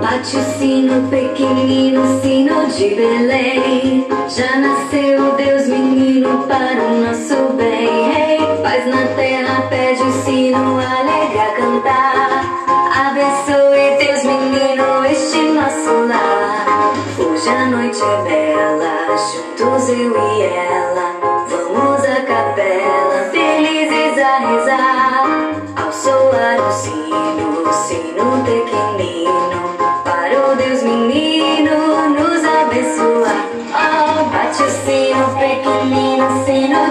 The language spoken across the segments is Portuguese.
Bate o sino pequenino, sino de Belém. Já nasceu Deus menino para o nosso bem. Hey, paz na terra, pede o sino, alegra cantar. Abençoe Deus menino este nosso lar. Hoje a noite é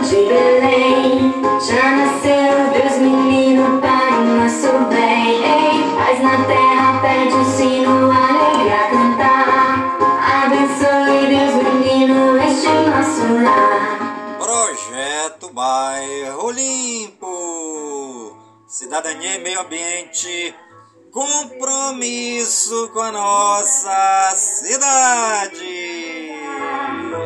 de Belém. Já nasceu Deus menino para o nosso bem. Ei, paz na terra, pede o sino, alegria cantar. Abençoe Deus menino este nosso lar. Projeto Bairro Limpo. Cidadania e meio ambiente. Compromisso com a nossa cidade.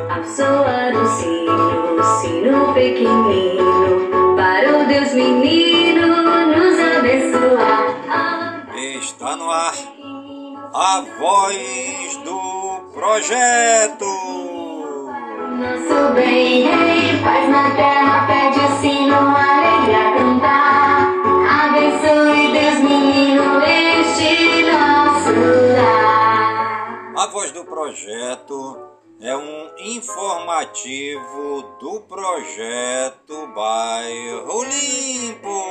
Ao soar o sino, o sino pequenino, para o Deus menino nos abençoar. Está no ar a voz do projeto. Nosso bem, rei, paz na terra, pede o sino, alegria cantar. Abençoe Deus menino este nosso lar. A voz do projeto é um informativo do projeto Bairro Limpo.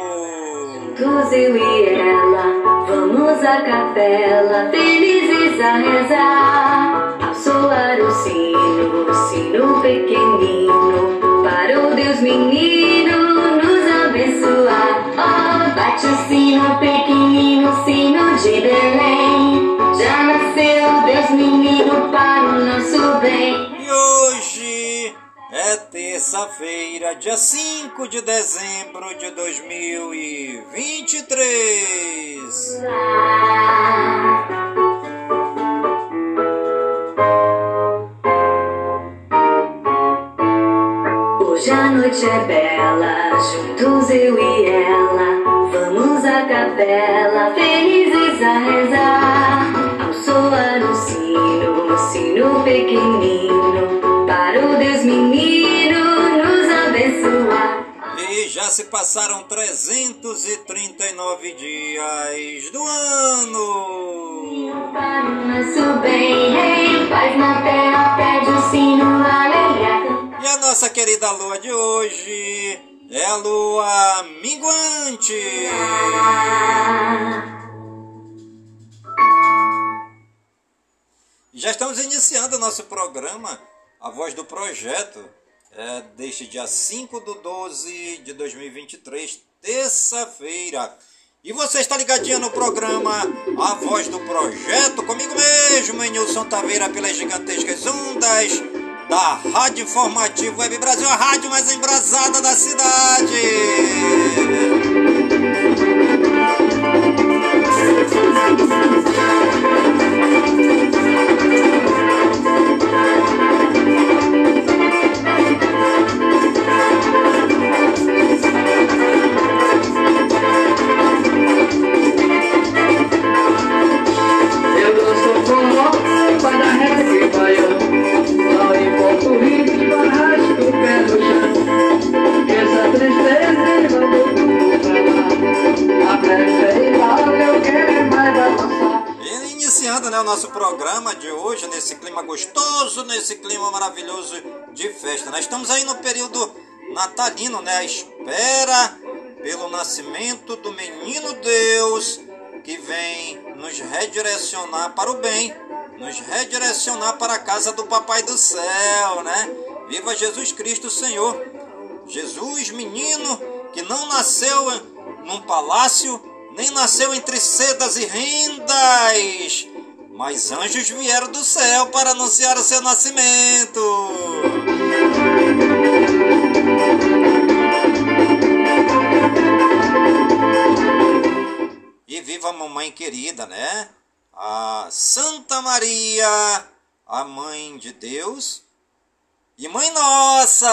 Juntos eu e ela, vamos à capela, felizes a rezar. Ao soar o sino, sino pequenino, para o Deus menino nos abençoar. Oh, bate o sino pequenino, sino de Belém. Terça-feira, dia 5 de dezembro de 2023. Hoje a noite é bela, juntos eu e ela. Vamos à capela, felizes a rezar. Ao soar o sino, o sino pequenino, para o Deus menino já se passaram 339 dias do ano. E a nossa querida lua de hoje é a lua minguante. Já estamos iniciando o nosso programa, A Voz do Projeto, é, deste dia 5 de 12 de 2023, terça-feira. E você está ligadinha no programa A Voz do Projeto, comigo mesmo, em Nilson Taveira, pelas gigantescas ondas da Rádio Informativo Web Brasil, a rádio mais embrasada da cidade. E Iniciando né, o nosso programa de hoje, nesse clima gostoso, nesse clima maravilhoso de festa. Nós estamos aí no período natalino, né? A espera pelo nascimento do menino Deus que vem nos redirecionar para o bem, nos redirecionar para a casa do Papai do Céu, né? Viva Jesus Cristo, Senhor! Jesus, menino que não nasceu num palácio, nem nasceu entre sedas e rendas, mas anjos vieram do céu para anunciar o seu nascimento. E viva a mamãe querida, né? A Santa Maria, a mãe de Deus, e Mãe Nossa.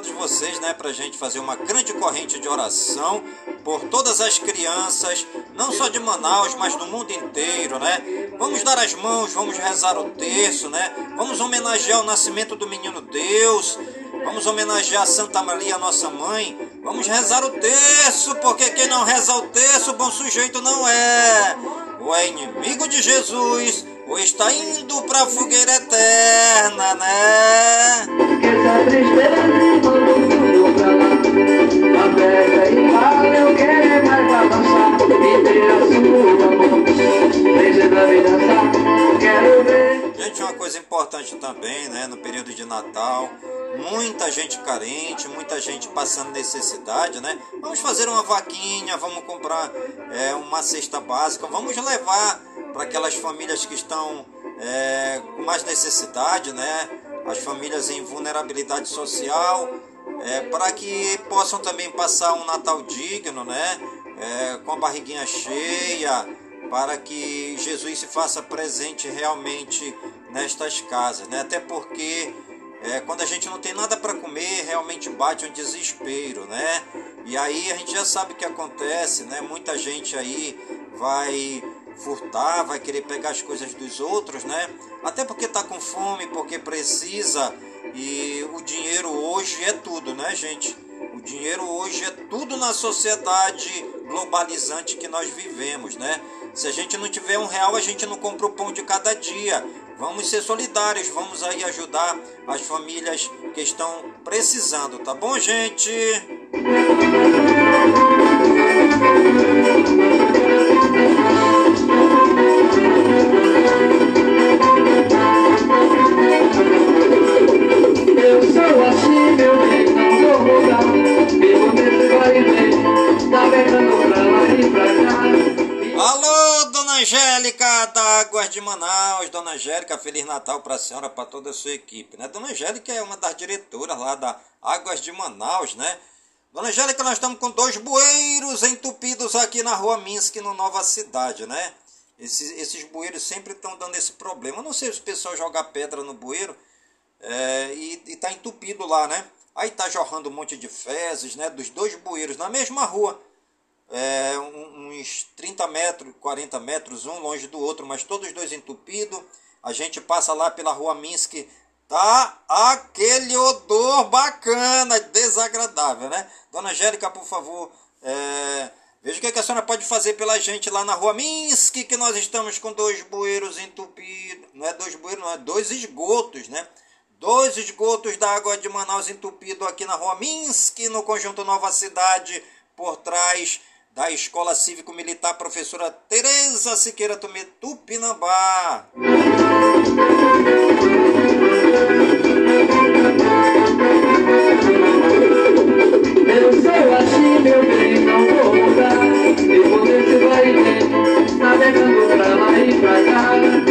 Todos vocês, né, para a gente fazer uma grande corrente de oração por todas as crianças, não só de Manaus, mas do mundo inteiro, né? Vamos dar as mãos, vamos rezar o terço, né? Vamos homenagear o nascimento do menino Deus, vamos homenagear Santa Maria, nossa mãe. Vamos rezar o terço, porque quem não reza o terço, bom sujeito não é. Ou é inimigo de Jesus, ou está indo para a fogueira eterna, né? Esqueça a tristeza e manda tudo pra lá. A festa e fala, eu quero mais avançar. E ter a sua mão. Deixa pra me dançar, quero ver. Gente, uma coisa importante também, né, no período de Natal, muita gente carente, muita gente passando necessidade, né? Vamos fazer uma vaquinha, vamos comprar é, uma cesta básica, vamos levar para aquelas famílias que estão é, com mais necessidade, né? As famílias em vulnerabilidade social, é, para que possam também passar um Natal digno, né? É, com a barriguinha cheia, para que Jesus se faça presente realmente nestas casas, né? Até porque é, quando a gente não tem nada para comer, realmente bate um desespero, né? E aí a gente já sabe o que acontece, né? Muita gente aí vai furtar, vai querer pegar as coisas dos outros, né? Até porque tá com fome, porque precisa e o dinheiro hoje é tudo, né, gente? O dinheiro hoje é tudo na sociedade globalizante que nós vivemos, né? Se a gente não tiver um real, a gente não compra o pão de cada dia. Vamos ser solidários, vamos aí ajudar as famílias que estão precisando, tá bom, gente? Eu sou assim, meu bem, não vou mudar. Vivo nesse vai e vem, Alô, Dona Angélica da Águas de Manaus. Dona Angélica, Feliz Natal para a senhora, para toda a sua equipe, né? Dona Angélica é uma das diretoras lá da Águas de Manaus, né? Dona Angélica, nós estamos com dois bueiros entupidos aqui na rua Minsk, no Nova Cidade, né? Esses, esses bueiros sempre estão dando esse problema. Eu não sei se o pessoal joga pedra no bueiro é, e, está entupido lá, né? Aí tá jorrando um monte de fezes, né? Dos dois bueiros na mesma rua. É, uns 30 metros, 40 metros, um longe do outro, mas todos os dois entupidos. A gente passa lá pela rua Minsk, tá aquele odor bacana, desagradável, né? Dona Angélica, por favor, é, veja o que, que a senhora pode fazer pela gente lá na rua Minsk, que nós estamos com dois bueiros entupidos. Não é dois bueiros, não é dois esgotos, né? Dois esgotos da água de Manaus entupido aqui na rua Minsk, no conjunto Nova Cidade, por trás da Escola Cívico-Militar Professora Tereza Siqueira Tomé Tupinambá. Eu sou assim, meu bem, não vou mudar. Vivo nesse vai e vem, navegando pra lá e pra cá.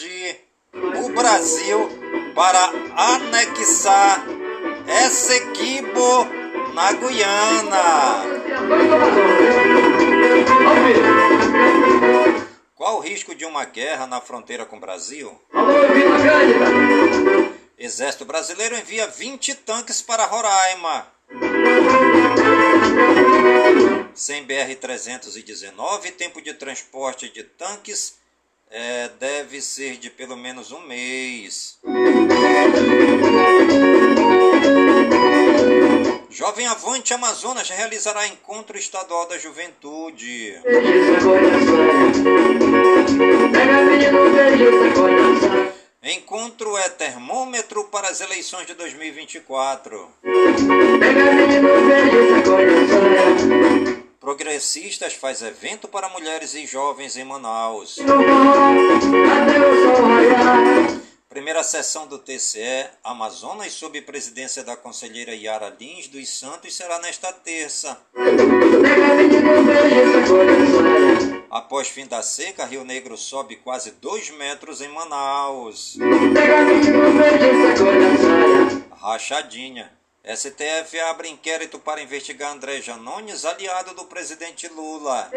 Invadir o Brasil para anexar Essequibo na Guiana. Qual o risco de uma guerra na fronteira com o Brasil? Exército brasileiro envia 20 tanques para Roraima. Sem BR-319, tempo de transporte de tanques eh, deve ser de pelo menos um mês. Jovem Avante Amazonas realizará encontro estadual da juventude. Encontro é termômetro para as eleições de 2024. Progressistas faz evento para mulheres e jovens em Manaus. Primeira sessão do TCE Amazonas, sob presidência da conselheira Yara Lins dos Santos, será nesta terça. Após fim da seca, Rio Negro sobe quase 2 metros em Manaus. Rachadinha. STF abre inquérito para investigar André Janones, aliado do presidente Lula.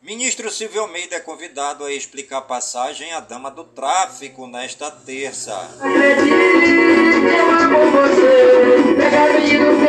Ministro Silvio Almeida é convidado a explicar passagem à dama do tráfico nesta terça. Acredite,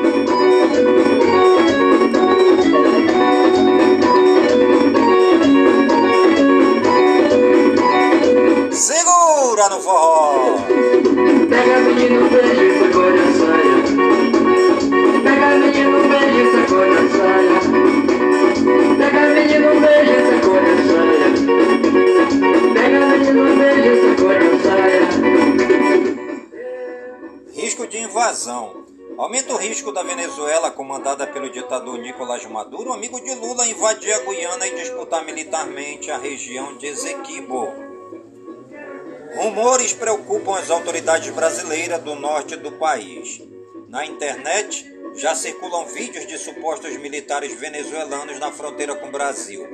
Segura no forró! Pega menino, beijo, essa cor da saia. Pega menino, beijo, essa cor da saia. Pega menino, beijo, essa cor da saia. Pega menino, beijo, essa cor da saia. Risco de invasão. Aumenta o risco da Venezuela, comandada pelo ditador Nicolás Maduro, amigo de Lula, invadir a Guiana e disputar militarmente a região de Esequibo. Rumores preocupam as autoridades brasileiras do norte do país. Na internet já circulam vídeos de supostos militares venezuelanos na fronteira com o Brasil.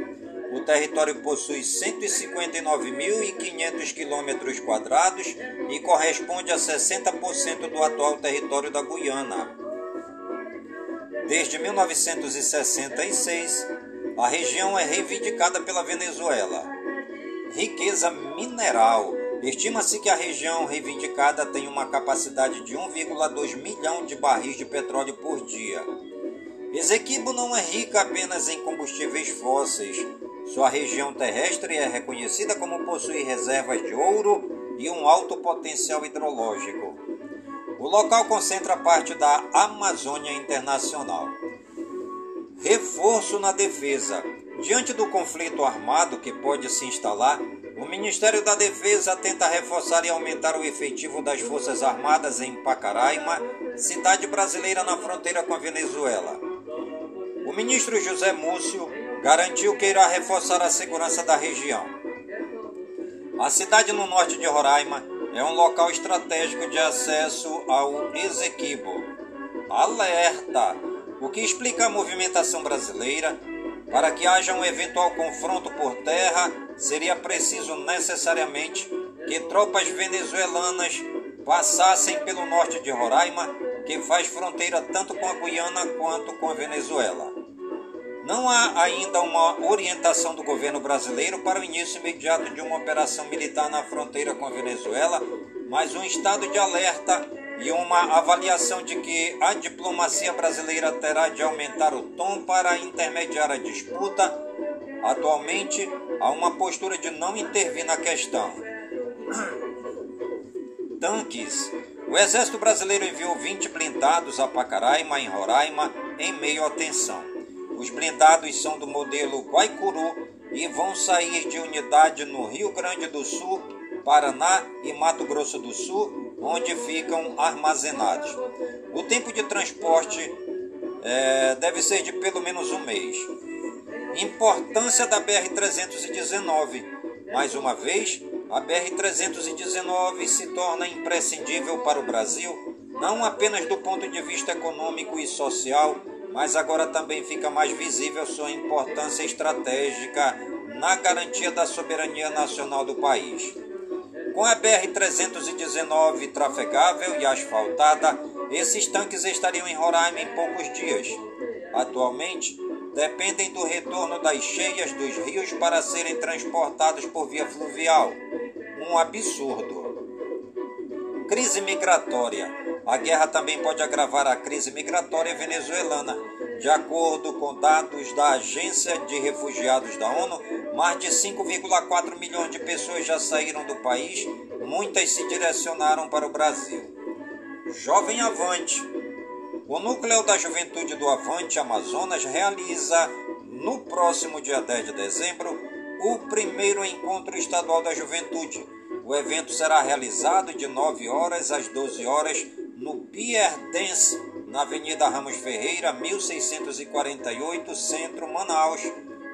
O território possui 159.500 quilômetros quadrados e corresponde a 60% do atual território da Guiana. Desde 1966, a região é reivindicada pela Venezuela. Riqueza mineral Estima-se que a região reivindicada tem uma capacidade de 1,2 milhão de barris de petróleo por dia. Esequibo não é rica apenas em combustíveis fósseis. Sua região terrestre é reconhecida como possuir reservas de ouro e um alto potencial hidrológico. O local concentra parte da Amazônia Internacional. Reforço na defesa. Diante do conflito armado que pode se instalar, o Ministério da Defesa tenta reforçar e aumentar o efetivo das Forças Armadas em Pacaraima, cidade brasileira na fronteira com a Venezuela. O ministro José Múcio garantiu que irá reforçar a segurança da região. A cidade no norte de Roraima é um local estratégico de acesso ao Esequibo. Alerta! O que explica a movimentação brasileira para que haja um eventual confronto por terra, seria preciso necessariamente que tropas venezuelanas passassem pelo norte de Roraima, que faz fronteira tanto com a Guiana quanto com a Venezuela. Não há ainda uma orientação do governo brasileiro para o início imediato de uma operação militar na fronteira com a Venezuela, mas um estado de alerta e uma avaliação de que a diplomacia brasileira terá de aumentar o tom para intermediar a disputa. Atualmente, há uma postura de não intervir na questão. Tanques. O Exército Brasileiro enviou 20 blindados a Pacaraima, em Roraima, em meio à tensão. Os blindados são do modelo Guaicuru e vão sair de unidade no Rio Grande do Sul, Paraná e Mato Grosso do Sul onde ficam armazenados. O tempo de transporte é, deve ser de pelo menos um mês. Importância da BR-319. Mais uma vez, a BR-319 se torna imprescindível para o Brasil, não apenas do ponto de vista econômico e social, mas agora também fica mais visível sua importância estratégica na garantia da soberania nacional do país. Com a BR-319 trafegável e asfaltada, esses tanques estariam em Roraima em poucos dias. Atualmente, dependem do retorno das cheias dos rios para serem transportados por via fluvial. Um absurdo. Crise migratória. A guerra também pode agravar a crise migratória venezuelana. De acordo com dados da Agência de Refugiados da ONU, mais de 5,4 milhões de pessoas já saíram do país, muitas se direcionaram para o Brasil. Jovem Avante. O Núcleo da Juventude do Avante Amazonas realiza, no próximo dia 10 de dezembro, o primeiro encontro estadual da juventude. O evento será realizado de 9 horas às 12 horas no Pier Dance, na Avenida Ramos Ferreira, 1648, Centro, Manaus,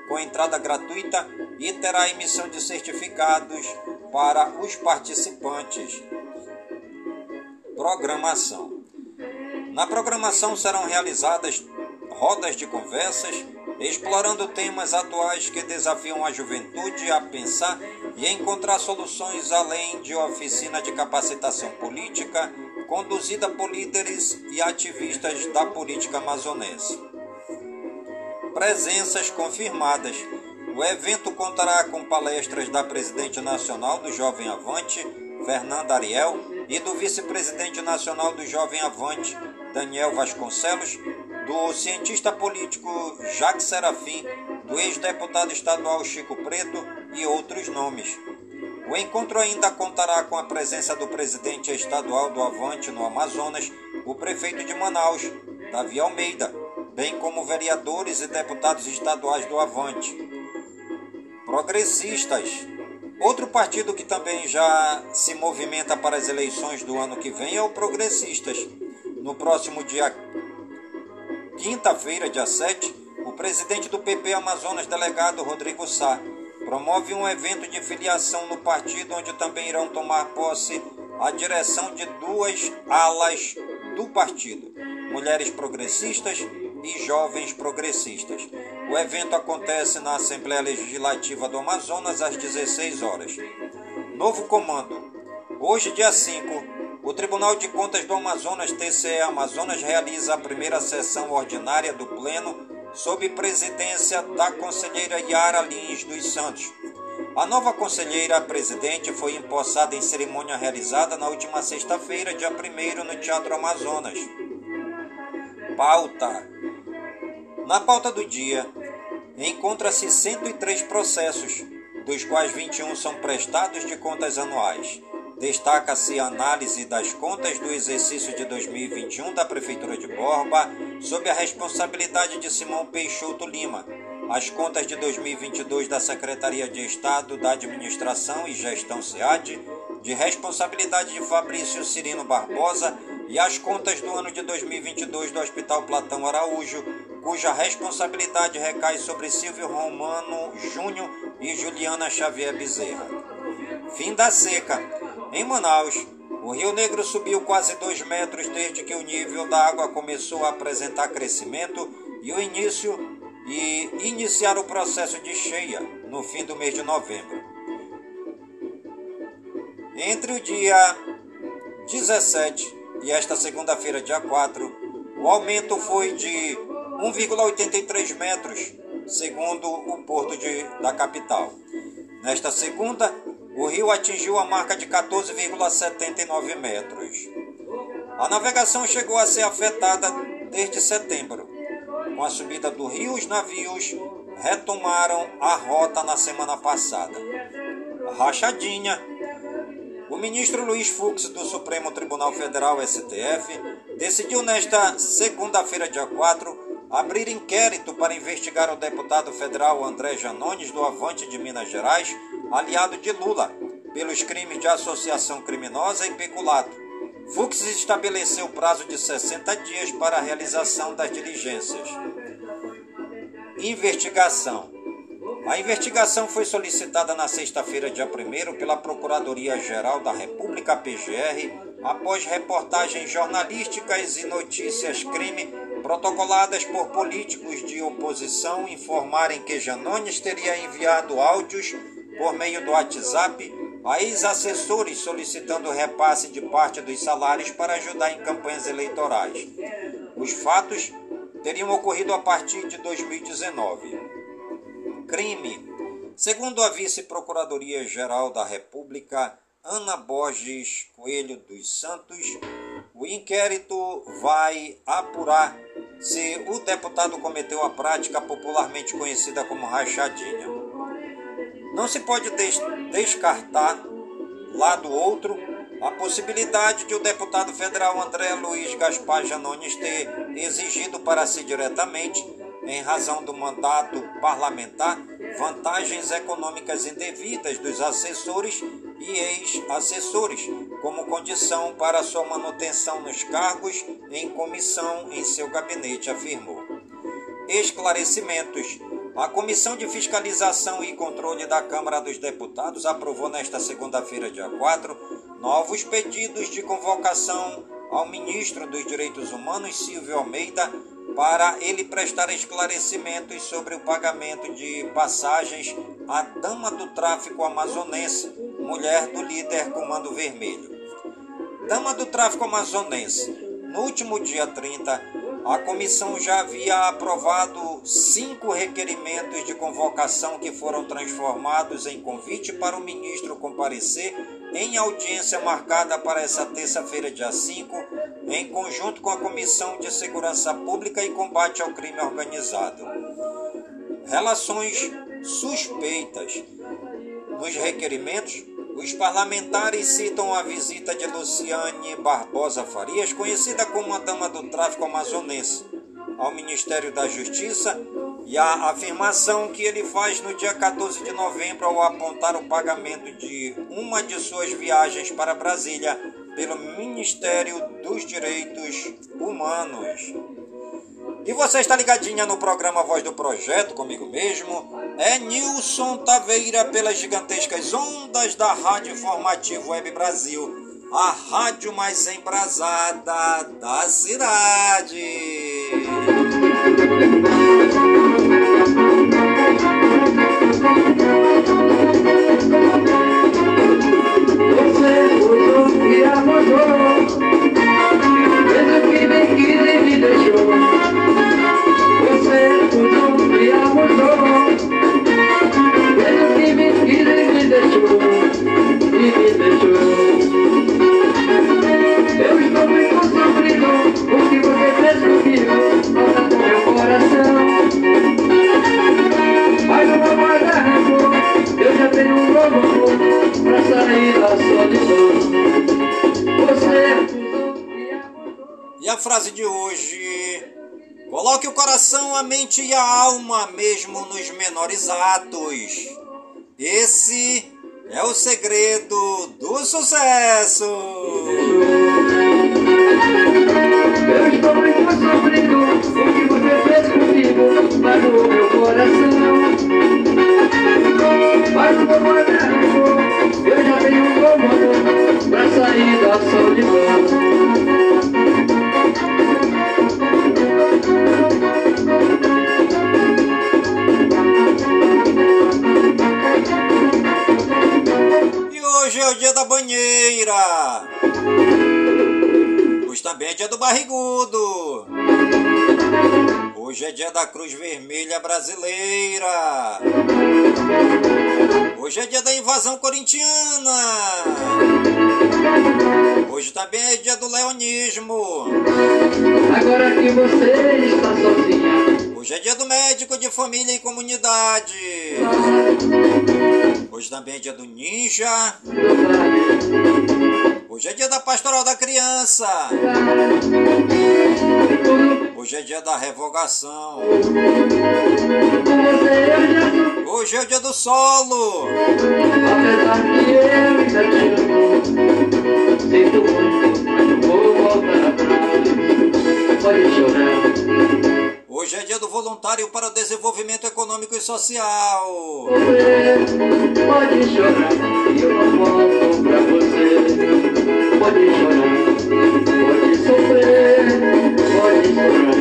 com entrada gratuita e terá emissão de certificados para os participantes. Programação na programação serão realizadas rodas de conversas explorando temas atuais que desafiam a juventude a pensar e encontrar soluções além de oficina de capacitação política conduzida por líderes e ativistas da política amazonense. Presenças confirmadas. O evento contará com palestras da presidente nacional do Jovem Avante, Fernanda Ariel, e do vice-presidente nacional do Jovem Avante, Daniel Vasconcelos, do cientista político Jacques Serafim, do ex-deputado estadual Chico Preto e outros nomes. O encontro ainda contará com a presença do presidente estadual do Avante no Amazonas, o prefeito de Manaus, Davi Almeida, bem como vereadores e deputados estaduais do Avante. Progressistas. Outro partido que também já se movimenta para as eleições do ano que vem é o Progressistas no próximo dia quinta-feira, dia 7, o presidente do PP Amazonas, delegado Rodrigo Sá, promove um evento de filiação no partido onde também irão tomar posse a direção de duas alas do partido, mulheres progressistas e jovens progressistas. O evento acontece na Assembleia Legislativa do Amazonas às 16 horas. Novo comando. Hoje, dia 5, o Tribunal de Contas do Amazonas, TCE Amazonas, realiza a primeira sessão ordinária do Pleno sob presidência da conselheira Yara Lins dos Santos. A nova conselheira presidente foi empossada em cerimônia realizada na última sexta-feira, dia 1 no Teatro Amazonas. Pauta: Na pauta do dia, encontra-se 103 processos, dos quais 21 são prestados de contas anuais. Destaca-se a análise das contas do exercício de 2021 da Prefeitura de Borba, sob a responsabilidade de Simão Peixoto Lima, as contas de 2022 da Secretaria de Estado da Administração e Gestão SEAD, de responsabilidade de Fabrício Cirino Barbosa, e as contas do ano de 2022 do Hospital Platão Araújo, cuja responsabilidade recai sobre Silvio Romano Júnior e Juliana Xavier Bezerra. Fim da seca. Em Manaus, o Rio Negro subiu quase 2 metros desde que o nível da água começou a apresentar crescimento e o início e iniciar o processo de cheia no fim do mês de novembro. Entre o dia 17 e esta segunda-feira, dia 4, o aumento foi de 1,83 metros, segundo o porto de, da capital. Nesta segunda, o rio atingiu a marca de 14,79 metros. A navegação chegou a ser afetada desde setembro. Com a subida do rio, os navios retomaram a rota na semana passada. Rachadinha. O ministro Luiz Fux do Supremo Tribunal Federal STF decidiu nesta segunda-feira, dia 4, abrir inquérito para investigar o deputado federal André Janones do Avante de Minas Gerais aliado de Lula, pelos crimes de associação criminosa e peculato. Fux estabeleceu prazo de 60 dias para a realização das diligências. Investigação. A investigação foi solicitada na sexta-feira, dia 1 pela Procuradoria-Geral da República PGR, após reportagens jornalísticas e notícias crime protocoladas por políticos de oposição informarem que Janones teria enviado áudios por meio do WhatsApp a ex-assessores solicitando repasse de parte dos salários para ajudar em campanhas eleitorais. Os fatos teriam ocorrido a partir de 2019. Crime. Segundo a Vice-Procuradoria-Geral da República, Ana Borges Coelho dos Santos, o inquérito vai apurar se o deputado cometeu a prática popularmente conhecida como rachadinha. Não se pode des descartar, lá do outro, a possibilidade de o deputado federal André Luiz Gaspar Janones ter exigido para si diretamente, em razão do mandato parlamentar, vantagens econômicas indevidas dos assessores e ex-assessores, como condição para sua manutenção nos cargos em comissão em seu gabinete, afirmou. Esclarecimentos. A Comissão de Fiscalização e Controle da Câmara dos Deputados aprovou nesta segunda-feira, dia 4, novos pedidos de convocação ao ministro dos Direitos Humanos, Silvio Almeida, para ele prestar esclarecimentos sobre o pagamento de passagens à dama do tráfico amazonense, mulher do líder Comando Vermelho. Dama do tráfico amazonense. No último dia 30, a comissão já havia aprovado cinco requerimentos de convocação que foram transformados em convite para o ministro comparecer em audiência marcada para essa terça-feira, dia 5, em conjunto com a Comissão de Segurança Pública e Combate ao Crime Organizado. Relações suspeitas. Nos requerimentos, os parlamentares citam a visita de Luciane Barbosa Farias, conhecida como a Dama do Tráfico Amazonense, ao Ministério da Justiça e a afirmação que ele faz no dia 14 de novembro ao apontar o pagamento de uma de suas viagens para Brasília pelo Ministério dos Direitos Humanos. E você está ligadinha no programa Voz do Projeto comigo mesmo? É Nilson Taveira pelas gigantescas ondas da Rádio Informativo Web Brasil, a rádio mais embrasada da cidade. Segredo do sucesso. Eu estou muito sofrido O que você fez comigo Magoou meu coração Mas o meu guarda-roupa Eu já tenho um amor Pra sair da solidão barrigudo. Hoje é dia da Cruz Vermelha Brasileira. Hoje é dia da invasão corintiana. Hoje também é dia do leonismo. Agora que você está sozinha Hoje é dia do médico de família e comunidade. Hoje também é dia do ninja. Hoje é dia da pastoral da criança. Hoje é dia da revogação. Hoje é o dia do solo. Hoje é dia do voluntário para o desenvolvimento econômico e social. Você pode chorar eu não volto pra você. Pode chorar, pode sofrer, pode chorar,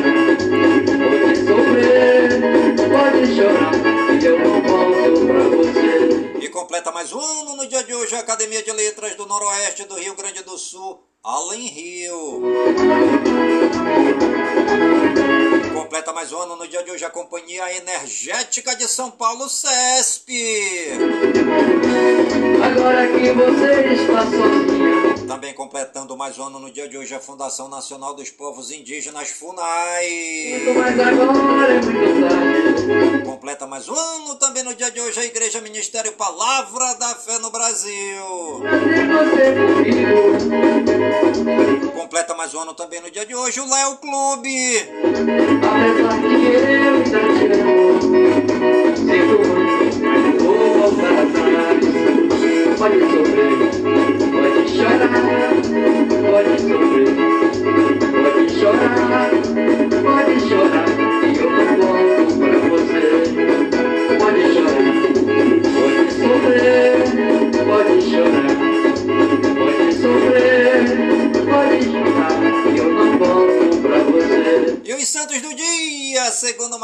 pode sofrer, pode chorar e eu não volto pra você. E completa mais um ano no dia de hoje a Academia noroeste do Rio Grande do Sul, Além Rio. Completa mais um ano no dia de hoje a Companhia Energética de São Paulo, CESP. Agora que você está sozinha. Também completando mais um ano no dia de hoje a Fundação Nacional dos Povos Indígenas, FUNAI. Agora é. Completa mais um ano também no dia de hoje a Igreja Ministério Palavra da Fé no Brasil. Completa mais um ano também no dia de hoje o Léo Clube. Apesar que eu ainda te amo. Sinto muito, mas não vou voltar atrás. Pode sofrer,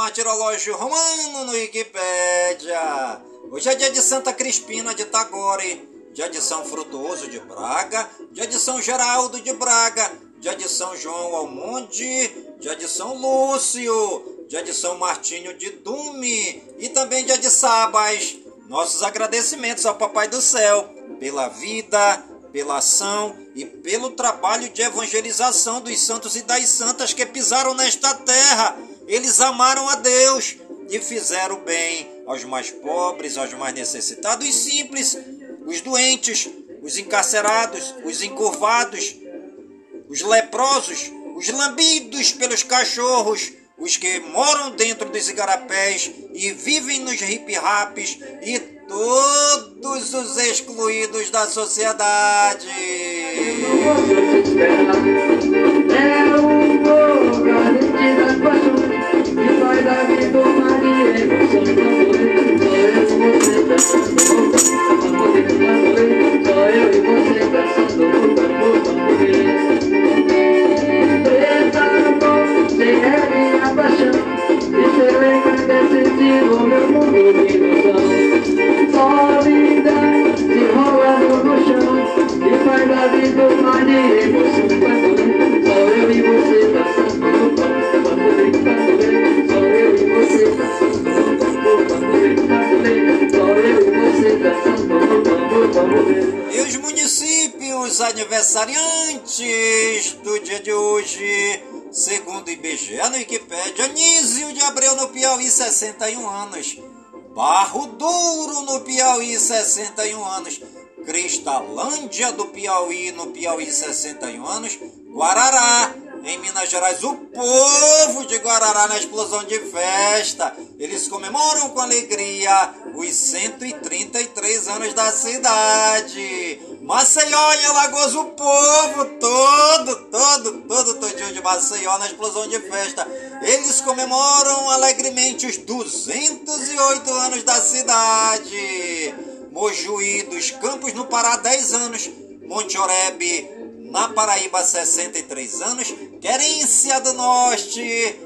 martirológio romano no Wikipédia. Hoje é dia de Santa Crispina de Tagore, dia de São Frutuoso de Braga, dia de São Geraldo de Braga, dia de São João Almonde, dia de São Lúcio, dia de São Martinho de Dume e também dia de Sabas. Nossos agradecimentos ao Papai do Céu pela vida, pela ação e pelo trabalho de evangelização dos santos e das santas que pisaram nesta terra. Eles amaram a Deus e fizeram bem aos mais pobres, aos mais necessitados e simples, os doentes, os encarcerados, os encurvados, os leprosos, os lambidos pelos cachorros, os que moram dentro dos igarapés e vivem nos hip-raps e todos os excluídos da sociedade. É Só eu e você dançando o tambor, tamborê. Preta mão, sem regra e a aniversariantes do dia de hoje, segundo o IBGE no Wikipédia, Anísio de Abreu no Piauí, 61 anos. Barro Duro no Piauí, 61 anos. Cristalândia do Piauí, no Piauí, 61 anos. Guarará, em Minas Gerais, o povo de Guarará na explosão de festa. Eles comemoram com alegria os 133 anos da cidade. Maceió em Alagoas, o povo todo, todo, todo todinho de Maceió na explosão de festa. Eles comemoram alegremente os 208 anos da cidade. Mojuí dos Campos no Pará, 10 anos. Monte Oreb, na Paraíba, 63 anos. Querência do Norte,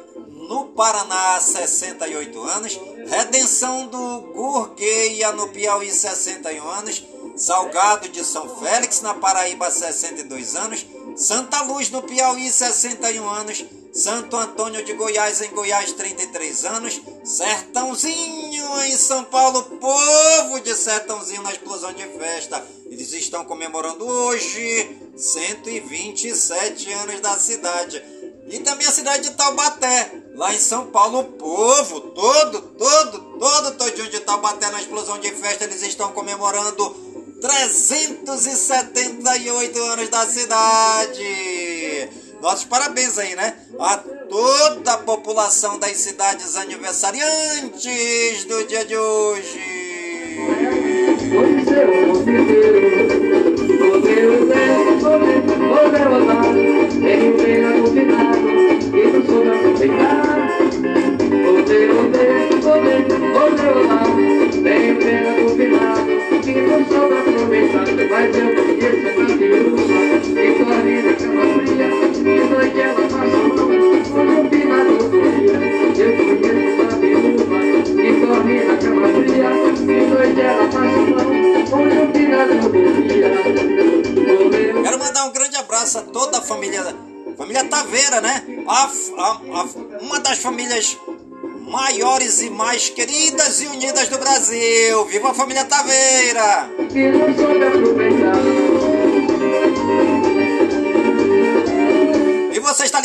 no Paraná, 68 anos. Redenção do Gurgueia, no Piauí, 61 anos. Salgado de São Félix, na Paraíba, 62 anos. Santa Luz, no Piauí, 61 anos. Santo Antônio de Goiás, em Goiás, 33 anos. Sertãozinho, em São Paulo, povo de Sertãozinho na explosão de festa. Eles estão comemorando hoje 127 anos da cidade. E também a cidade de Taubaté, lá em São Paulo, povo todo, todo, todo todinho de Taubaté na explosão de festa, eles estão comemorando 378 anos da cidade. Nossos parabéns aí, né? A toda a população das cidades aniversariantes do dia de hoje. Hoje seu mundo inteiro O Quero mandar um grande abraço a toda a família, família Taveira, né? A, a, a, uma das famílias maiores e mais queridas e unidas do Brasil. Viva a família Taveira!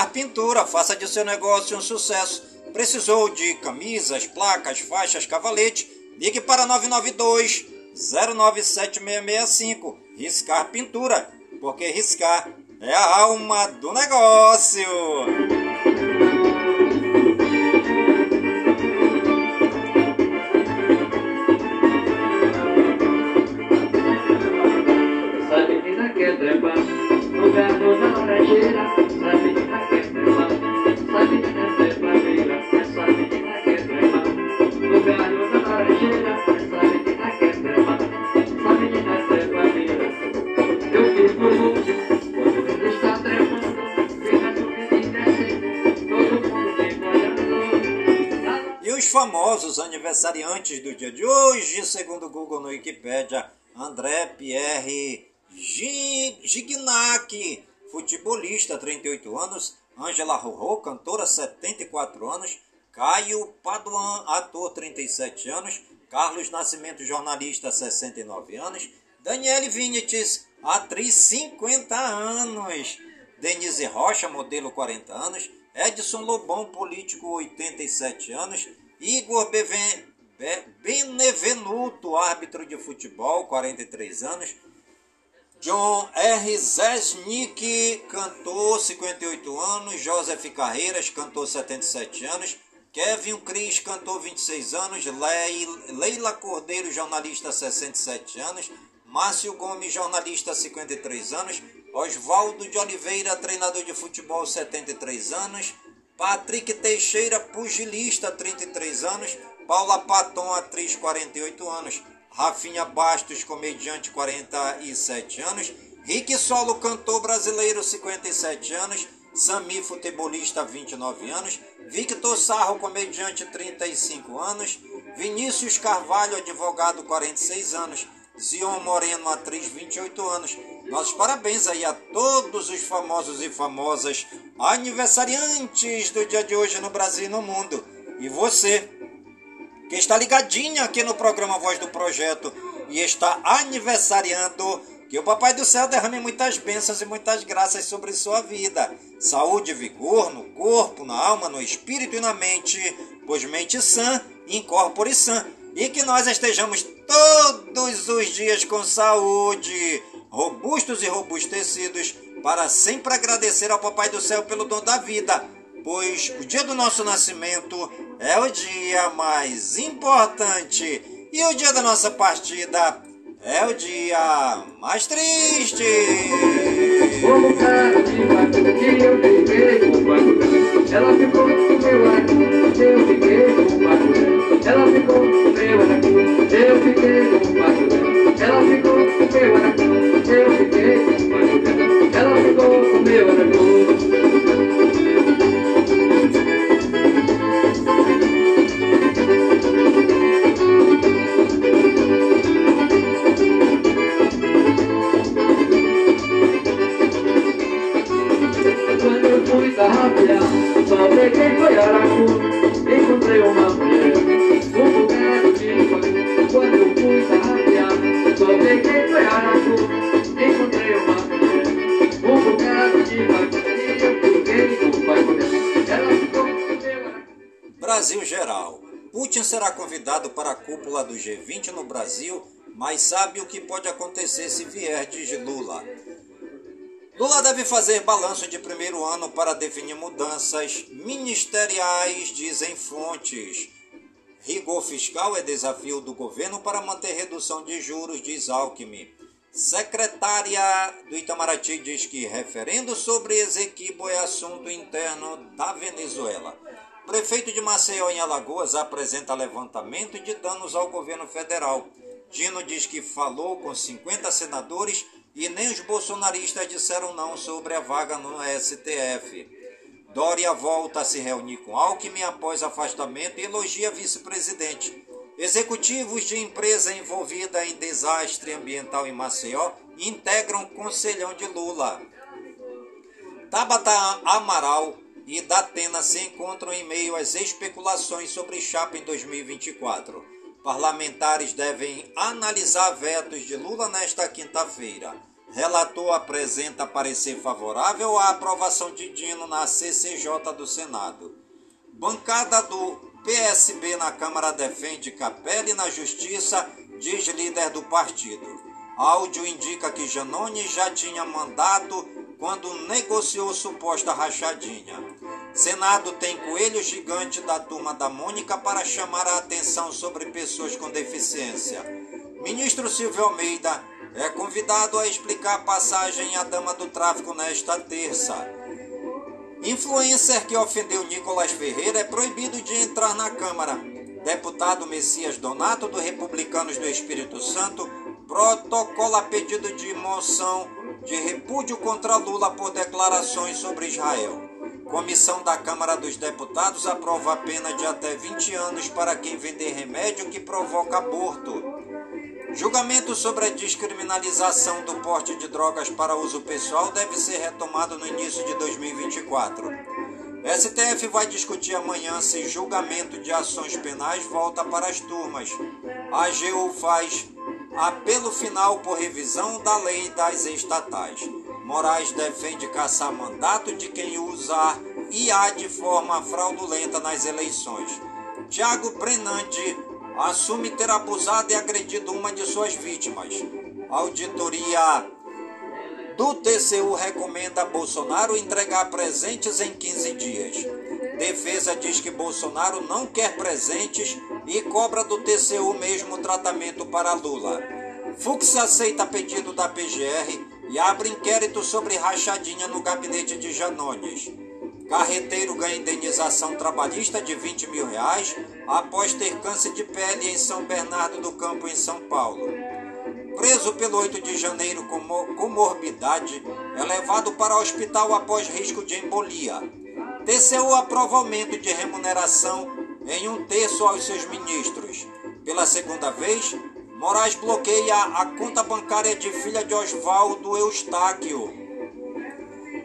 Riscar Pintura, faça de seu negócio um sucesso. Precisou de camisas, placas, faixas, cavalete? Ligue para 992 097665. Riscar Pintura, porque riscar é a alma do negócio. Essa menina quer trepar no gado na laranjeira. Famosos aniversariantes do dia de hoje, segundo o Google no Wikipedia, André Pierre Gi- Gignac, futebolista, 38 anos, Angela Rorô, cantora, 74 anos, Caio Paduan, ator, 37 anos, Carlos Nascimento, jornalista, 69 anos, Daniele Vinicius, atriz, 50 anos, Denise Rocha, modelo 40 anos, Edson Lobão, político 87 anos, Igor Benevenuto, árbitro de futebol 43 anos, John R. Zesnik, cantor 58 anos, Joseph Carreiras, cantor 77 anos, Kevin Cris, cantor 26 anos, Lei- Leila Cordeiro, jornalista 67 anos, Márcio Gomes, jornalista 53 anos, Oswaldo de Oliveira, treinador de futebol 73 anos, Patrick Teixeira, pugilista 33 anos, Paula Paton, atriz 48 anos, Rafinha Bastos, comediante 47 anos, Rick Solo, cantor brasileiro 57 anos, Sami, futebolista 29 anos, Victor Sarro, comediante 35 anos, Vinícius Carvalho, advogado 46 anos, Zion Moreno, atriz 28 anos. Nossos parabéns aí a todos os famosos e famosas aniversariantes do dia de hoje no Brasil e no mundo. E você, que está ligadinho aqui no programa Voz do Projeto e está aniversariando, que o Papai do Céu derrame muitas bênçãos e muitas graças sobre sua vida. Saúde e vigor no corpo, na alma, no espírito e na mente, pois mente sã, incorpore sã. E que nós estejamos todos os dias com saúde, robustos e robustecidos, para sempre agradecer ao Papai do Céu pelo dom da vida pois o dia do nosso nascimento é o dia mais importante e o dia da nossa partida é o dia mais triste. Ela ficou meu anacu Eu fiquei com Ela ficou meu anacu Eu fiquei com Ela ficou com meu anacu Eu fiquei com Ela ficou com meu G20 no Brasil, mas sabe o que pode acontecer se vier, diz Lula. Lula deve fazer balanço de primeiro ano para definir mudanças ministeriais, dizem fontes. Rigor fiscal é desafio do governo para manter redução de juros, diz Alckmin. Secretária do Itamaraty diz que referendo sobre Esequibo é assunto interno da Venezuela. Prefeito de Maceió, em Alagoas, apresenta levantamento de danos ao governo federal. Dino diz que falou com 50 senadores e nem os bolsonaristas disseram não sobre a vaga no STF. Dória volta a se reunir com Alckmin após afastamento e elogia vice-presidente. Executivos de empresa envolvida em desastre ambiental em Maceió integram conselhão de Lula. Tabata Amaral e Datena se encontram em meio às especulações sobre chapa em 2024. Parlamentares devem analisar vetos de Lula nesta quinta-feira. Relator apresenta parecer favorável à aprovação de Dino na CCJ do Senado. Bancada do PSB na Câmara defende Capelli na Justiça, diz líder do partido. Áudio indica que Janone já tinha mandato quando negociou suposta rachadinha. Senado tem coelho gigante da turma da Mônica para chamar a atenção sobre pessoas com deficiência. Ministro Silvio Almeida é convidado a explicar a passagem à dama do tráfico nesta terça. Influencer que ofendeu Nicolas Ferreira é proibido de entrar na Câmara. Deputado Messias Donato, do Republicanos do Espírito Santo, protocola pedido de moção de repúdio contra Lula por declarações sobre Israel. Comissão da Câmara dos Deputados aprova a pena de até 20 anos para quem vender remédio que provoca aborto. Julgamento sobre a descriminalização do porte de drogas para uso pessoal deve ser retomado no início de 2024. STF vai discutir amanhã se julgamento de ações penais volta para as turmas. A AGU faz apelo final por revisão da lei das estatais. Moraes defende caçar mandato de quem usar IA de forma fraudulenta nas eleições. Tiago Brenandi assume ter abusado e agredido uma de suas vítimas. Auditoria do TCU recomenda a Bolsonaro entregar presentes em 15 dias. Defesa diz que Bolsonaro não quer presentes e cobra do TCU mesmo tratamento para Lula. Fux aceita pedido da PGR e abre inquérito sobre rachadinha no gabinete de Janones. Carreteiro ganha indenização trabalhista de 20 mil reais após ter câncer de pele em São Bernardo do Campo, em São Paulo. Preso pelo 8 de janeiro com comorbidade, é levado para o hospital após risco de embolia. TCU aprova aumento de remuneração em um terço aos seus ministros. Pela segunda vez, Moraes bloqueia a conta bancária de filha de Oswaldo Eustáquio.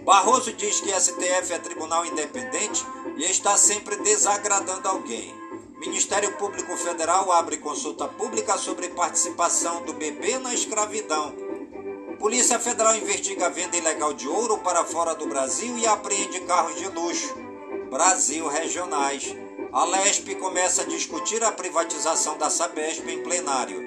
Barroso diz que STF é tribunal independente e está sempre desagradando alguém. Ministério Público Federal abre consulta pública sobre participação do bebê na escravidão. Polícia Federal investiga a venda ilegal de ouro para fora do Brasil e apreende carros de luxo. Brasil Regionais. A LESP começa a discutir a privatização da Sabesp em plenário.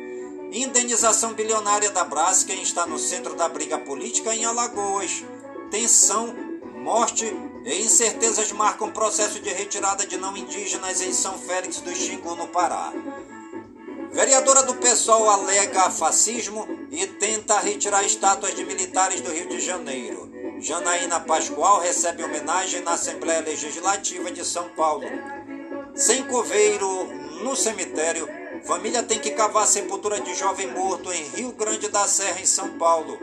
Indenização bilionária da Braskem está no centro da briga política em Alagoas. Tensão, morte e incertezas marcam processo de retirada de não indígenas em São Félix do Xingu, no Pará. Vereadora do PSOL alega fascismo e tenta retirar estátuas de militares do Rio de Janeiro. Janaína Pascoal recebe homenagem na Assembleia Legislativa de São Paulo. Sem coveiro no cemitério, Família tem que cavar a sepultura de jovem morto em Rio Grande da Serra, em São Paulo.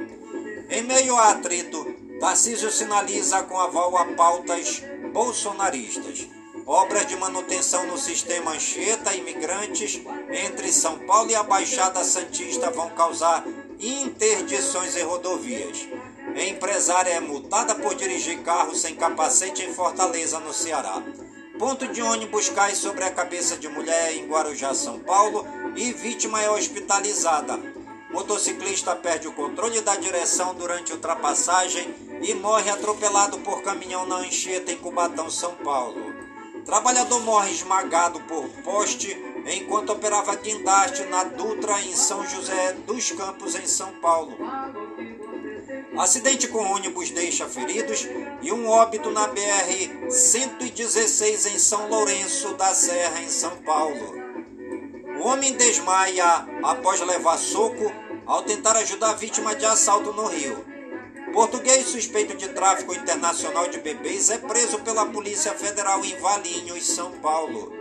Em meio a atrito, Tarcísio sinaliza com aval a pautas bolsonaristas. Obras de manutenção no sistema Anchieta Imigrantes entre São Paulo e a Baixada Santista vão causar interdições em rodovias. Empresária é multada por dirigir carro sem capacete em Fortaleza, no Ceará. Ponto de ônibus cai sobre a cabeça de mulher em Guarujá, São Paulo, e vítima é hospitalizada. Motociclista perde o controle da direção durante ultrapassagem e morre atropelado por caminhão na Anchieta, em Cubatão, São Paulo. Trabalhador morre esmagado por poste enquanto operava guindaste na Dutra, em São José dos Campos, em São Paulo. Acidente com ônibus deixa feridos e um óbito na BR-116 em São Lourenço da Serra, em São Paulo. O homem desmaia após levar soco ao tentar ajudar a vítima de assalto no Rio. Português suspeito de tráfico internacional de bebês é preso pela Polícia Federal em Valinhos, São Paulo.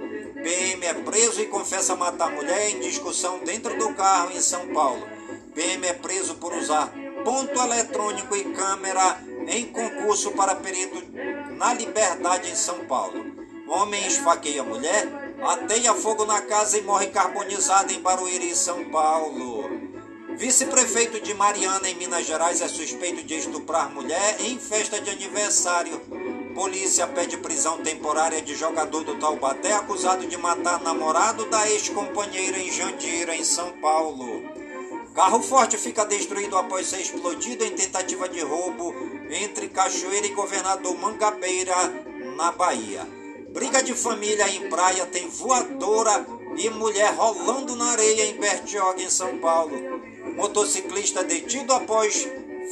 PM é preso e confessa matar mulher em discussão dentro do carro em São Paulo. PM é preso por usar ponto eletrônico e câmera em concurso para perito na Liberdade em São Paulo. Homem esfaqueia mulher, ateia fogo na casa e morre carbonizado em Barueri, São Paulo. Vice-prefeito de Mariana, em Minas Gerais, é suspeito de estuprar mulher em festa de aniversário. Polícia pede prisão temporária de jogador do Taubaté acusado de matar namorado da ex-companheira em Jandira, em São Paulo. Carro forte fica destruído após ser explodido em tentativa de roubo entre Cachoeira e Governador Mangabeira, na Bahia. Briga de família em praia tem voadora e mulher rolando na areia em Bertioga, em São Paulo. Motociclista detido após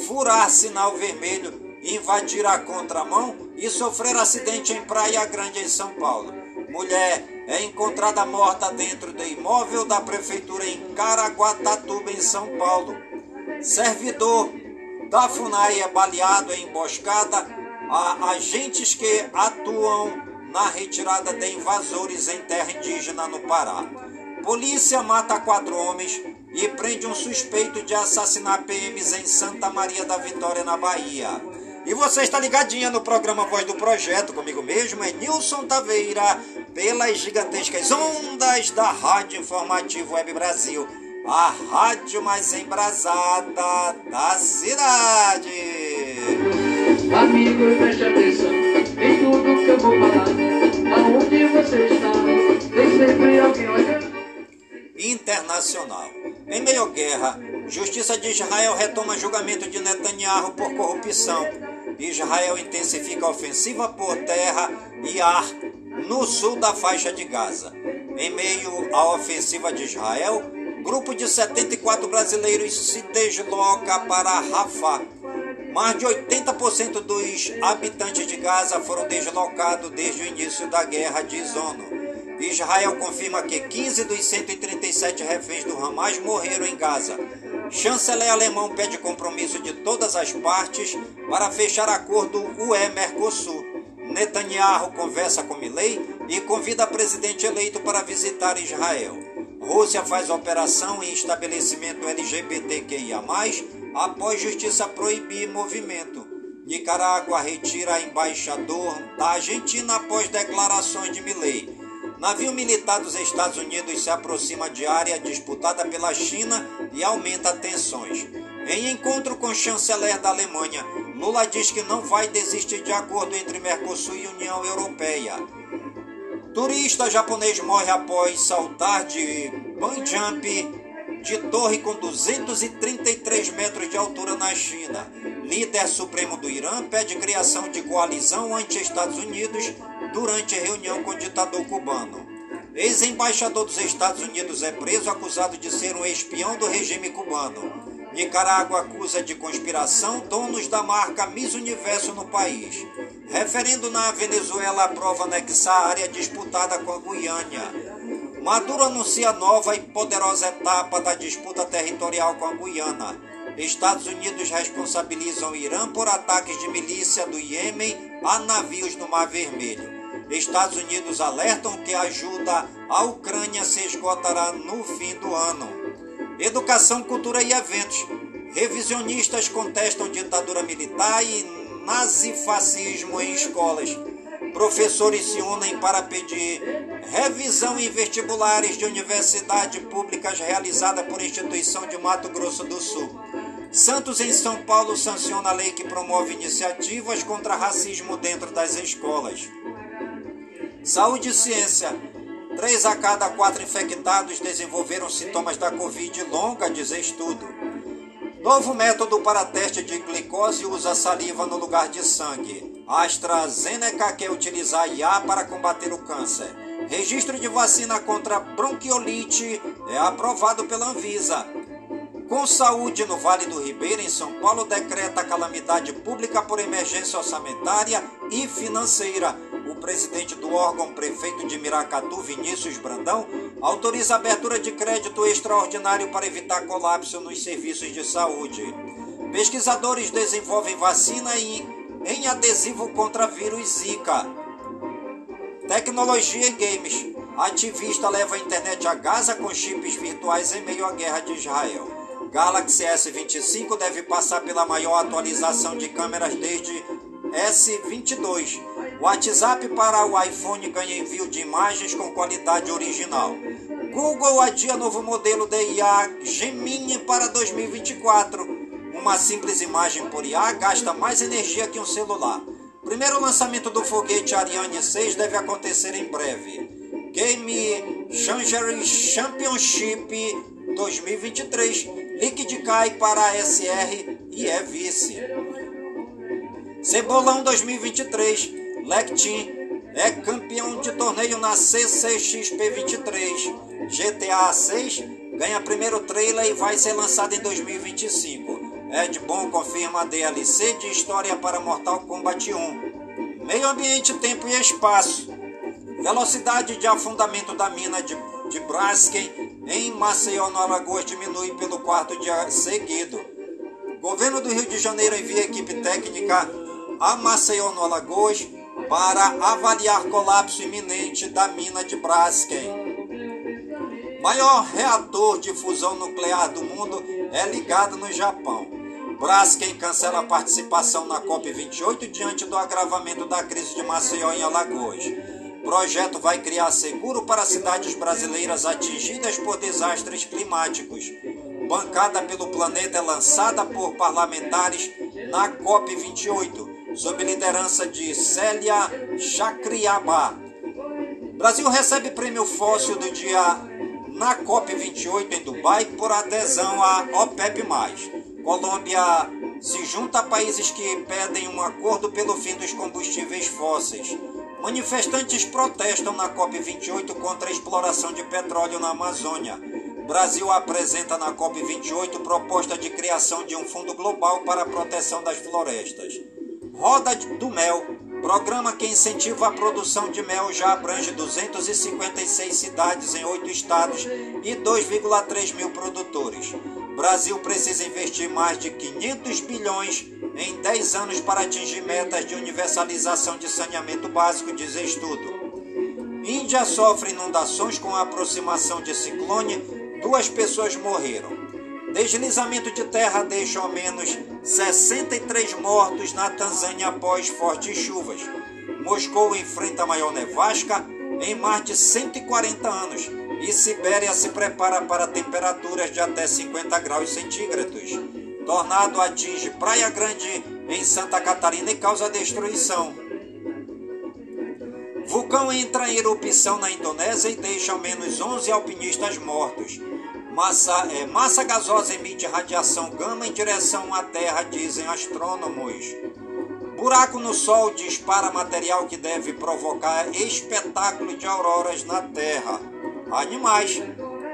furar sinal vermelho, invadir a contramão e sofrer acidente em Praia Grande, em São Paulo. Mulher é encontrada morta dentro do imóvel da prefeitura em Caraguatatuba, em São Paulo. Servidor da FUNAI é baleado em emboscada a agentes que atuam na retirada de invasores em terra indígena no Pará. Polícia mata quatro homens e prende um suspeito de assassinar PMs em Santa Maria da Vitória, na Bahia. E você está ligadinha no programa Voz do Projeto, comigo mesmo, é Nilson Taveira, pelas gigantescas ondas da Rádio Informativo Web Brasil, a rádio mais embrasada da cidade. Amigo, preste atenção em tudo que eu vou falar. Aonde você está, tem sempre alguém olhando. Internacional. Em meio à guerra, Justiça de Israel retoma julgamento de Netanyahu por corrupção. Israel intensifica a ofensiva por terra e ar no sul da faixa de Gaza. Em meio à ofensiva de Israel, grupo de 74 brasileiros se desloca para Rafah. Mais de 80% dos habitantes de Gaza foram deslocados desde o início da guerra, diz ONU. Israel confirma que 15 dos 137 reféns do Hamas morreram em Gaza. Chanceler alemão pede compromisso de todas as partes para fechar acordo UE-Mercosul. Netanyahu conversa com Milley e convida presidente eleito para visitar Israel. Rússia faz operação em estabelecimento LGBTQIA+, após justiça proibir movimento. Nicarágua retira embaixador da Argentina após declarações de Milley. Navio militar dos Estados Unidos se aproxima de área disputada pela China e aumenta tensões. Em encontro com chanceler da Alemanha, Lula diz que não vai desistir de acordo entre Mercosul e União Europeia. Turista japonês morre após saltar de bungee jump de torre com 233 metros de altura na China. Líder supremo do Irã pede criação de coalizão anti-Estados Unidos durante reunião com o ditador cubano. Ex-embaixador dos Estados Unidos é preso acusado de ser um espião do regime cubano. Nicarágua acusa de conspiração donos da marca Miss Universo no país. Referendo na Venezuela aprova anexar área disputada com a Guiânia. Maduro anuncia nova e poderosa etapa da disputa territorial com a Guiana. Estados Unidos responsabilizam Irã por ataques de milícia do Iêmen a navios no Mar Vermelho. Estados Unidos alertam que a ajuda à Ucrânia se esgotará no fim do ano. Educação, cultura e eventos. Revisionistas contestam ditadura militar e nazifascismo em escolas. Professores se unem para pedir revisão em vestibulares de universidades públicas realizada por instituição de Mato Grosso do Sul. Santos em São Paulo sanciona a lei que promove iniciativas contra racismo dentro das escolas. Saúde e ciência. Três a cada quatro infectados desenvolveram sintomas da Covid longa, diz estudo. Novo método para teste de glicose usa saliva no lugar de sangue. A AstraZeneca quer utilizar IA para combater o câncer. Registro de vacina contra bronquiolite é aprovado pela Anvisa. Com saúde no Vale do Ribeira, em São Paulo, decreta calamidade pública por emergência orçamentária e financeira. Presidente do órgão, prefeito de Miracatu, Vinícius Brandão, autoriza a abertura de crédito extraordinário para evitar colapso nos serviços de saúde. Pesquisadores desenvolvem vacina em, em adesivo contra vírus Zika. Tecnologia e games. Ativista leva a internet a Gaza com chips virtuais em meio à guerra de Israel. Galaxy S25 deve passar pela maior atualização de câmeras desde S22. WhatsApp para o iPhone ganha envio de imagens com qualidade original. Google adia novo modelo de IA Gemini para 2024. Uma simples imagem por IA gasta mais energia que um celular. Primeiro lançamento do foguete Ariane 6 deve acontecer em breve. Game Changer Championship 2023 Liquid cai para SR e é vice. Cebolão 2023. Lectin é campeão de torneio na CCXP 23. GTA 6 ganha primeiro trailer e vai ser lançado em 2025. Ed Boon confirma a DLC de história para Mortal Kombat 1. Meio ambiente, tempo e espaço. Velocidade de afundamento da mina de, de Braskem em Maceió, no Alagoas, diminui pelo quarto dia seguido. Governo do Rio de Janeiro envia equipe técnica a Maceió, no Alagoas, para avaliar colapso iminente da mina de Braskem. Maior reator de fusão nuclear do mundo é ligado no Japão. Braskem cancela a participação na COP28 diante do agravamento da crise de Maceió em Alagoas. Projeto vai criar seguro para cidades brasileiras atingidas por desastres climáticos. Bancada pelo planeta é lançada por parlamentares na COP28, sob liderança de Célia Chacriabá. Brasil recebe prêmio fóssil do dia na COP28 em Dubai por adesão à OPEP+. Colômbia se junta a países que pedem um acordo pelo fim dos combustíveis fósseis. Manifestantes protestam na COP28 contra a exploração de petróleo na Amazônia. Brasil apresenta na COP28 proposta de criação de um fundo global para a proteção das florestas. Roda do Mel, programa que incentiva a produção de mel, já abrange 256 cidades em oito estados e 2,3 mil produtores. Brasil precisa investir mais de 500 bilhões em 10 anos para atingir metas de universalização de saneamento básico, diz estudo. Índia sofre inundações com a aproximação de ciclone, duas pessoas morreram. Deslizamento de terra deixa ao menos 63 mortos na Tanzânia após fortes chuvas. Moscou enfrenta maior nevasca em mais de 140 anos e Sibéria se prepara para temperaturas de até 50 graus centígrados. Tornado atinge Praia Grande, em Santa Catarina, e causa destruição. Vulcão entra em erupção na Indonésia e deixa ao menos 11 alpinistas mortos. Massa, é, massa gasosa emite radiação gama em direção à Terra, dizem astrônomos. Buraco no Sol dispara material que deve provocar espetáculo de auroras na Terra. Animais.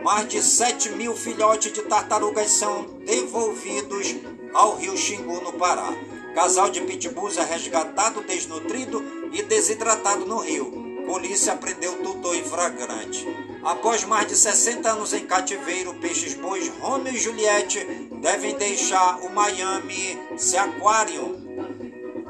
Mais de 7 mil filhotes de tartarugas são devolvidos ao rio Xingu, no Pará. Casal de pitbulls é resgatado desnutrido e desidratado no rio. Polícia prendeu tutor em flagrante. Após mais de 60 anos em cativeiro, peixes bois Romeo e Juliette devem deixar o Miami Se Aquarium.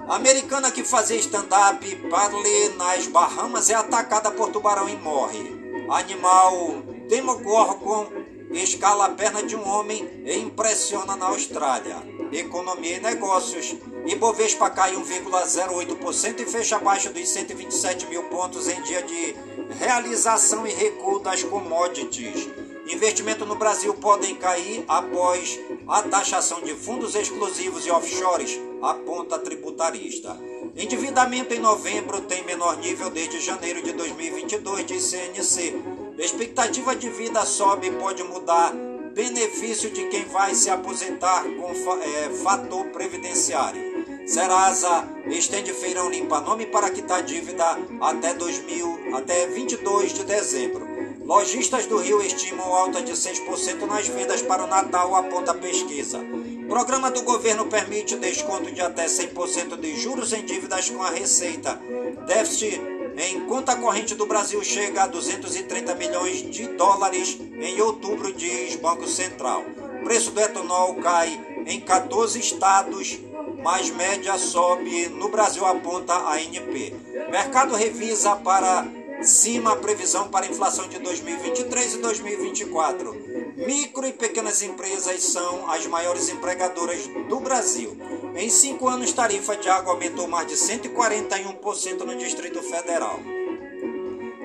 A americana que fazia stand-up parley nas Bahamas é atacada por tubarão e morre. Animal Demogorgon escala a perna de um homem e impressiona na Austrália. Economia e negócios. Ibovespa cai 1,08% e fecha abaixo dos 127 mil pontos em dia de realização e recuo das commodities. Investimento no Brasil podem cair após a taxação de fundos exclusivos e offshores, aponta tributarista. Endividamento em novembro tem menor nível desde janeiro de 2022, diz CNC. Expectativa de vida sobe e pode mudar benefício de quem vai se aposentar com é, fator previdenciário. Serasa estende feirão limpa nome para quitar dívida até 2000, até 22 de dezembro. Lojistas do Rio estimam alta de 6% nas vendas para o Natal, aponta pesquisa. Programa do governo permite desconto de até 100% de juros em dívidas com a Receita. Déficit em conta corrente do Brasil chega a 230 milhões de dólares em outubro, diz Banco Central. Preço do etanol cai em 14 estados mas média sobe no Brasil, aponta a ANP. Mercado revisa para cima a previsão para a inflação de 2023 e 2024. Micro e pequenas empresas são as maiores empregadoras do Brasil. Em cinco anos, tarifa de água aumentou mais de 141% no Distrito Federal.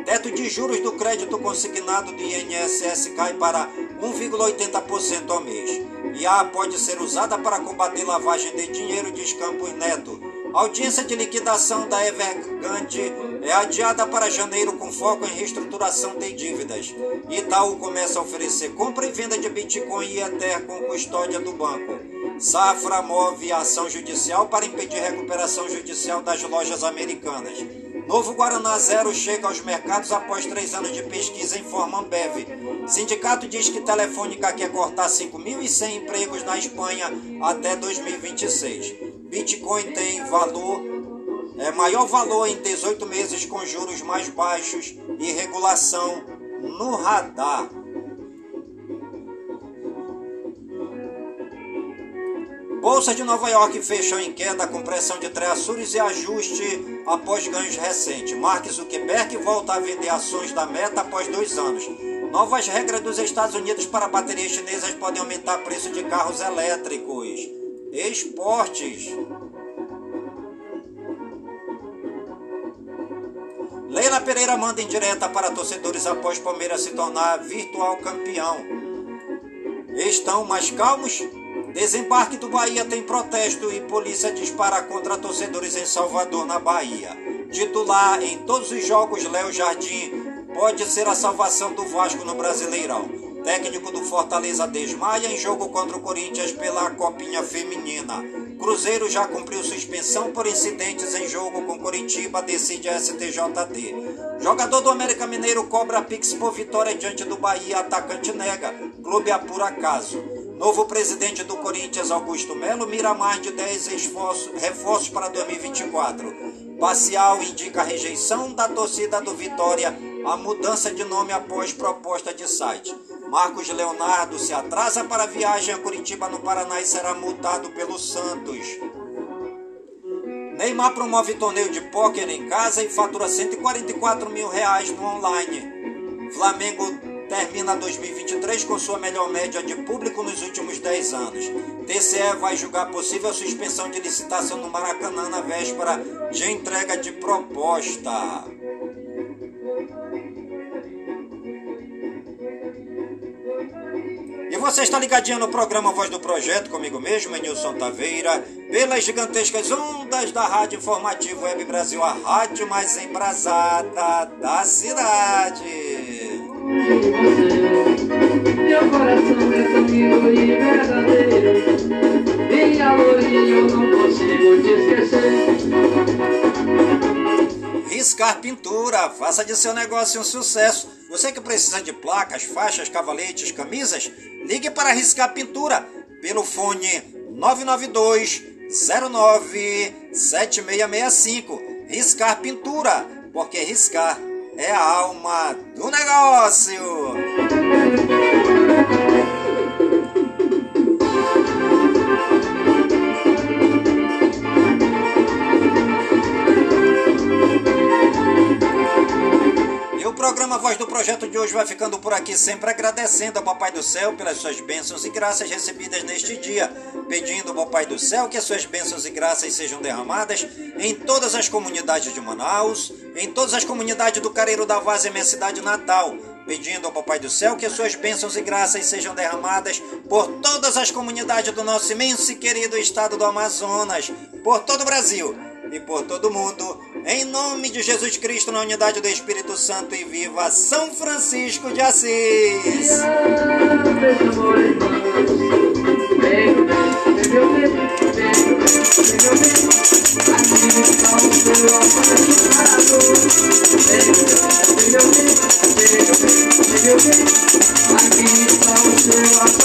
Teto de juros do crédito consignado do INSS cai para 1,80% ao mês. IA pode ser usada para combater lavagem de dinheiro, diz Campos Neto. Audiência de liquidação da Evergrande é adiada para janeiro com foco em reestruturação de dívidas. Itaú começa a oferecer compra e venda de Bitcoin e Ether com custódia do banco. Safra move ação judicial para impedir recuperação judicial das lojas americanas. Novo Guaraná Zero chega aos mercados após três anos de pesquisa, informa Ambev. Sindicato diz que Telefônica quer cortar 5.100 empregos na Espanha até 2026. Bitcoin tem valor, é maior valor em 18 meses com juros mais baixos e regulação no radar. Bolsa de Nova York fechou em queda com pressão de Treasuries e ajuste após ganhos recentes. Mark Zuckerberg volta a vender ações da Meta após dois anos. Novas regras dos Estados Unidos para baterias chinesas podem aumentar preço de carros elétricos. Esportes. Leila Pereira manda em direta para torcedores após Palmeiras se tornar virtual campeão. Estão mais calmos? Desembarque do Bahia tem protesto e polícia dispara contra torcedores em Salvador, na Bahia. Titular em todos os jogos, Léo Jardim pode ser a salvação do Vasco no Brasileirão. Técnico do Fortaleza desmaia em jogo contra o Corinthians pela Copinha Feminina. Cruzeiro já cumpriu suspensão por incidentes em jogo com Coritiba, decide a STJD. Jogador do América Mineiro cobra Pix por vitória diante do Bahia, atacante nega. Clube apura caso. Novo presidente do Corinthians, Augusto Melo, mira mais de 10 esforços, reforços para 2024. Parcial indica rejeição da torcida do Vitória a mudança de nome após proposta de site. Marcos Leonardo se atrasa para a viagem a Curitiba, no Paraná, e será multado pelo Santos. Neymar promove torneio de pôquer em casa e fatura 144 mil reais no online. Flamengo termina 2023 com sua melhor média de público nos últimos 10 anos. TCE vai julgar possível suspensão de licitação no Maracanã na véspera de entrega de proposta. E você está ligadinho no programa Voz do Projeto, comigo mesmo, Nilson Taveira, pelas gigantescas ondas da Rádio Informativo Web Brasil, a rádio mais embrasada da cidade Meu coração é e verdadeiro. Eu não consigo te esquecer. Riscar Pintura, faça de seu negócio um sucesso. Você que precisa de placas, faixas, cavaletes, camisas, ligue para Riscar Pintura pelo fone 992 09 7665. Riscar Pintura, porque riscar é a alma do negócio. Programa Voz do Projeto de hoje vai ficando por aqui, sempre agradecendo ao Papai do Céu pelas suas bênçãos e graças recebidas neste dia pedindo ao Pai do Céu que as suas bênçãos e graças sejam derramadas em todas as comunidades de Manaus, em todas as comunidades do Careiro da Vaz, minha cidade natal, pedindo ao Papai do Céu que as suas bênçãos e graças sejam derramadas por todas as comunidades do nosso imenso e querido estado do Amazonas, por todo o Brasil e por todo mundo. Em nome de Jesus Cristo, na unidade do Espírito Santo e viva São Francisco de Assis. Aqui está o seu